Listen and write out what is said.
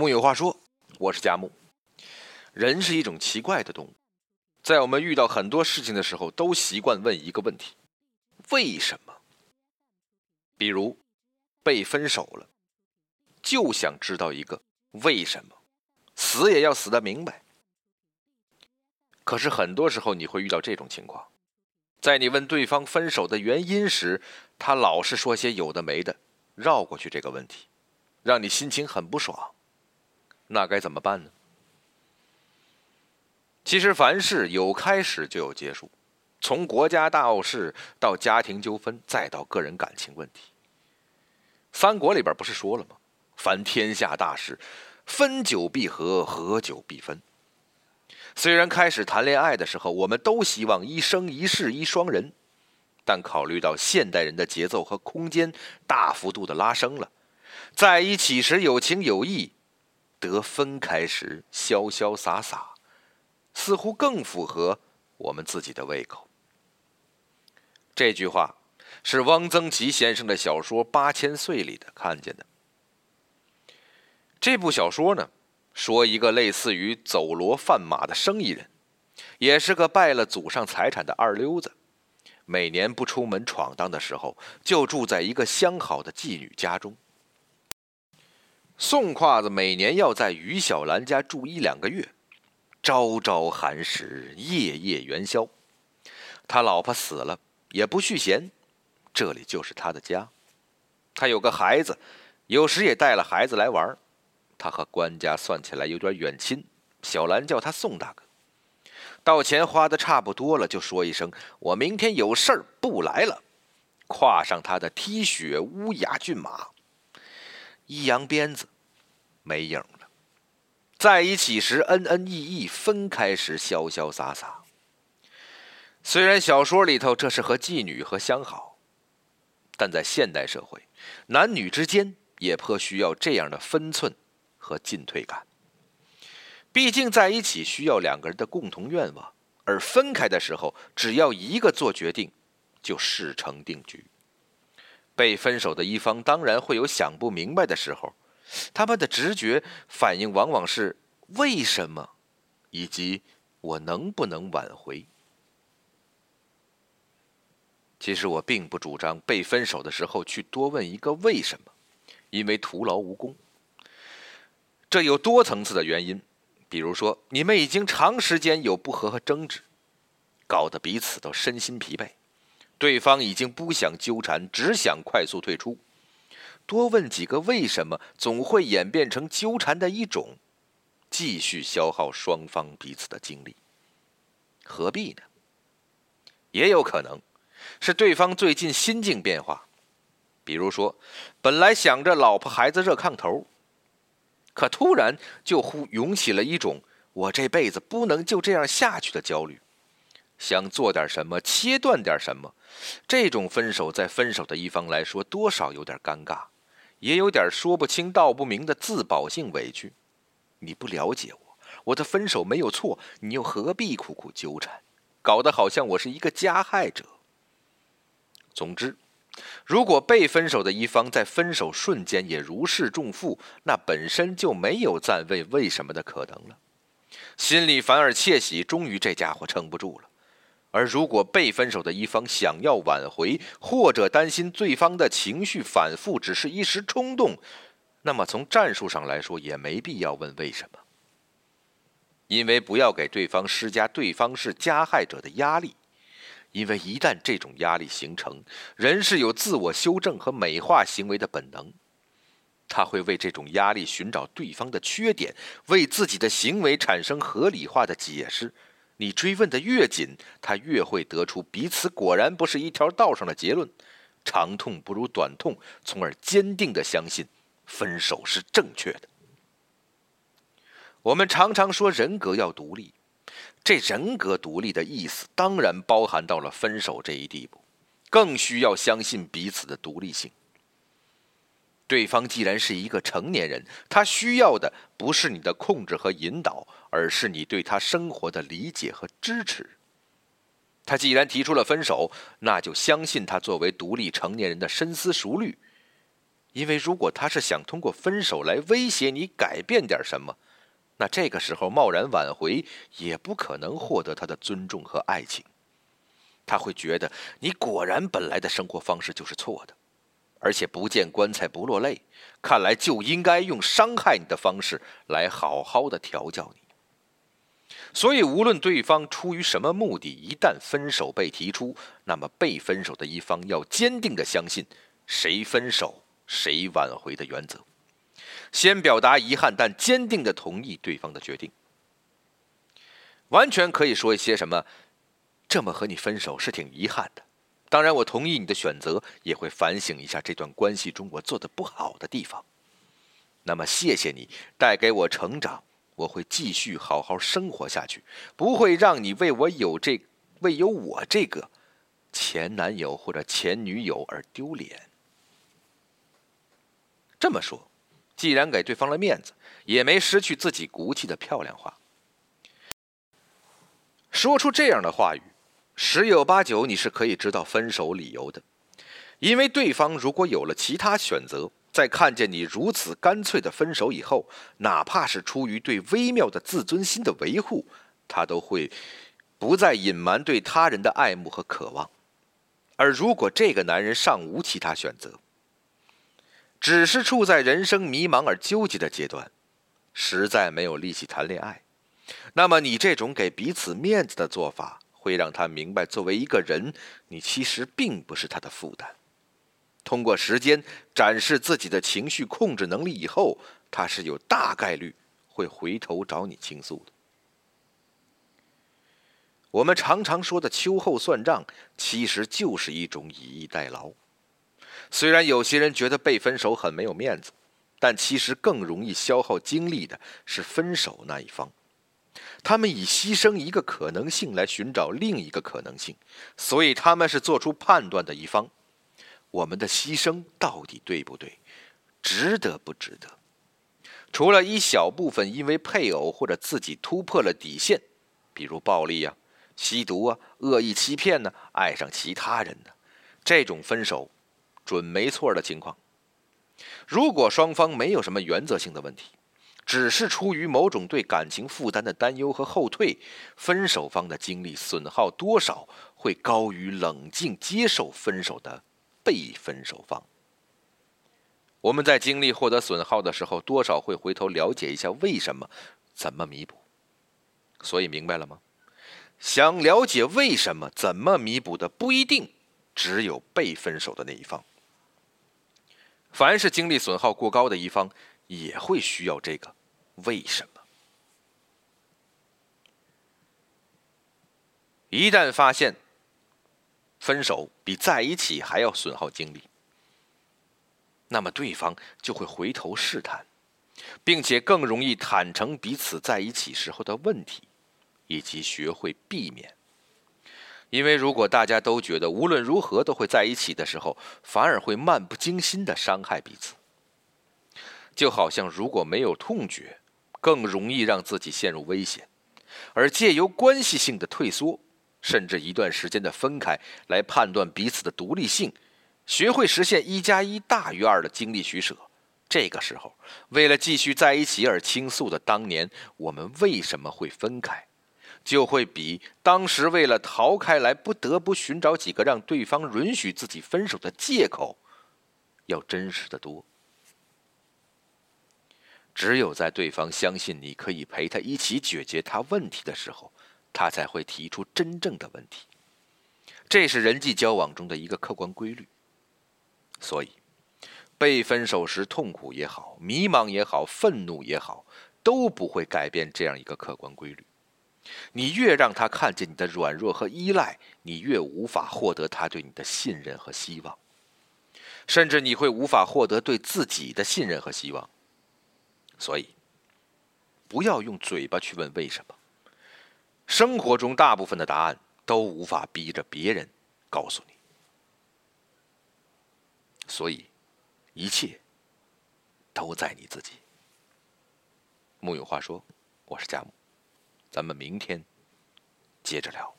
木有话说，我是佳木。人是一种奇怪的动物，在我们遇到很多事情的时候，都习惯问一个问题：为什么？比如被分手了，就想知道一个为什么，死也要死的明白。可是很多时候你会遇到这种情况，在你问对方分手的原因时，他老是说些有的没的，绕过去这个问题，让你心情很不爽。那该怎么办呢？其实凡事有开始就有结束，从国家大事到家庭纠纷，再到个人感情问题。三国里边不是说了吗？凡天下大事，分久必合，合久必分。虽然开始谈恋爱的时候，我们都希望一生一世一双人，但考虑到现代人的节奏和空间大幅度的拉升了，在一起时有情有义。得分开时潇潇洒洒，似乎更符合我们自己的胃口。这句话是汪曾祺先生的小说《八千岁》里的看见的。这部小说呢，说一个类似于走罗贩马的生意人，也是个败了祖上财产的二流子，每年不出门闯荡的时候，就住在一个相好的妓女家中。宋胯子每年要在于小兰家住一两个月，朝朝寒食，夜夜元宵。他老婆死了也不续弦，这里就是他的家。他有个孩子，有时也带了孩子来玩。他和官家算起来有点远亲，小兰叫他宋大哥。到钱花的差不多了，就说一声：“我明天有事儿不来了。”跨上他的踢雪乌雅骏马。一扬鞭子，没影了。在一起时恩恩义义，分开时潇潇洒洒。虽然小说里头这是和妓女和相好，但在现代社会，男女之间也颇需要这样的分寸和进退感。毕竟在一起需要两个人的共同愿望，而分开的时候，只要一个做决定，就事成定局。被分手的一方当然会有想不明白的时候，他们的直觉反应往往是为什么，以及我能不能挽回。其实我并不主张被分手的时候去多问一个为什么，因为徒劳无功。这有多层次的原因，比如说你们已经长时间有不和和争执，搞得彼此都身心疲惫。对方已经不想纠缠，只想快速退出。多问几个为什么，总会演变成纠缠的一种，继续消耗双方彼此的精力。何必呢？也有可能是对方最近心境变化，比如说，本来想着老婆孩子热炕头，可突然就忽涌起了一种我这辈子不能就这样下去的焦虑。想做点什么，切断点什么，这种分手在分手的一方来说，多少有点尴尬，也有点说不清道不明的自保性委屈。你不了解我，我的分手没有错，你又何必苦苦纠缠，搞得好像我是一个加害者。总之，如果被分手的一方在分手瞬间也如释重负，那本身就没有再问为什么的可能了，心里反而窃喜，终于这家伙撑不住了。而如果被分手的一方想要挽回，或者担心对方的情绪反复只是一时冲动，那么从战术上来说也没必要问为什么，因为不要给对方施加对方是加害者的压力，因为一旦这种压力形成，人是有自我修正和美化行为的本能，他会为这种压力寻找对方的缺点，为自己的行为产生合理化的解释。你追问的越紧，他越会得出彼此果然不是一条道上的结论，长痛不如短痛，从而坚定的相信分手是正确的。我们常常说人格要独立，这人格独立的意思当然包含到了分手这一地步，更需要相信彼此的独立性。对方既然是一个成年人，他需要的不是你的控制和引导，而是你对他生活的理解和支持。他既然提出了分手，那就相信他作为独立成年人的深思熟虑，因为如果他是想通过分手来威胁你改变点什么，那这个时候贸然挽回也不可能获得他的尊重和爱情。他会觉得你果然本来的生活方式就是错的，而且不见棺材不落泪，看来就应该用伤害你的方式来好好的调教你。所以，无论对方出于什么目的，一旦分手被提出，那么被分手的一方要坚定的相信“谁分手谁挽回”的原则，先表达遗憾，但坚定的同意对方的决定。完全可以说一些什么，这么和你分手是挺遗憾的。当然，我同意你的选择，也会反省一下这段关系中我做的不好的地方。那么，谢谢你带给我成长。我会继续好好生活下去，不会让你为我有这为有我这个前男友或者前女友而丢脸。这么说，既然给对方了面子，也没失去自己骨气的漂亮话。说出这样的话语，十有八九你是可以知道分手理由的，因为对方如果有了其他选择。在看见你如此干脆的分手以后，哪怕是出于对微妙的自尊心的维护，他都会不再隐瞒对他人的爱慕和渴望。而如果这个男人尚无其他选择，只是处在人生迷茫而纠结的阶段，实在没有力气谈恋爱，那么你这种给彼此面子的做法，会让他明白，作为一个人，你其实并不是他的负担。通过时间展示自己的情绪控制能力以后，他是有大概率会回头找你倾诉的。我们常常说的秋后算账，其实就是一种以逸待劳。虽然有些人觉得被分手很没有面子，但其实更容易消耗精力的是分手那一方。他们以牺牲一个可能性来寻找另一个可能性，所以他们是做出判断的一方。我们的牺牲到底对不对？值得不值得？除了一小部分因为配偶或者自己突破了底线，比如暴力啊、吸毒啊、恶意欺骗呢、爱上其他人呢，这种分手准没错的情况。如果双方没有什么原则性的问题，只是出于某种对感情负担的担忧和后退，分手方的精力损耗多少会高于冷静接受分手的。被分手方，我们在精力获得损耗的时候，多少会回头了解一下为什么，怎么弥补。所以明白了吗？想了解为什么、怎么弥补的，不一定只有被分手的那一方。凡是精力损耗过高的一方，也会需要这个为什么。一旦发现。分手比在一起还要损耗精力，那么对方就会回头试探，并且更容易坦诚彼此在一起时候的问题，以及学会避免。因为如果大家都觉得无论如何都会在一起的时候，反而会漫不经心的伤害彼此。就好像如果没有痛觉，更容易让自己陷入危险，而借由关系性的退缩。甚至一段时间的分开来判断彼此的独立性，学会实现一加一大于二的精力取舍。这个时候，为了继续在一起而倾诉的当年我们为什么会分开，就会比当时为了逃开来不得不寻找几个让对方允许自己分手的借口，要真实的多。只有在对方相信你可以陪他一起解决他问题的时候。他才会提出真正的问题，这是人际交往中的一个客观规律。所以，被分手时痛苦也好，迷茫也好，愤怒也好，都不会改变这样一个客观规律。你越让他看见你的软弱和依赖，你越无法获得他对你的信任和希望，甚至你会无法获得对自己的信任和希望。所以，不要用嘴巴去问为什么。生活中大部分的答案都无法逼着别人告诉你，所以一切都在你自己。木有话说，我是佳木，咱们明天接着聊。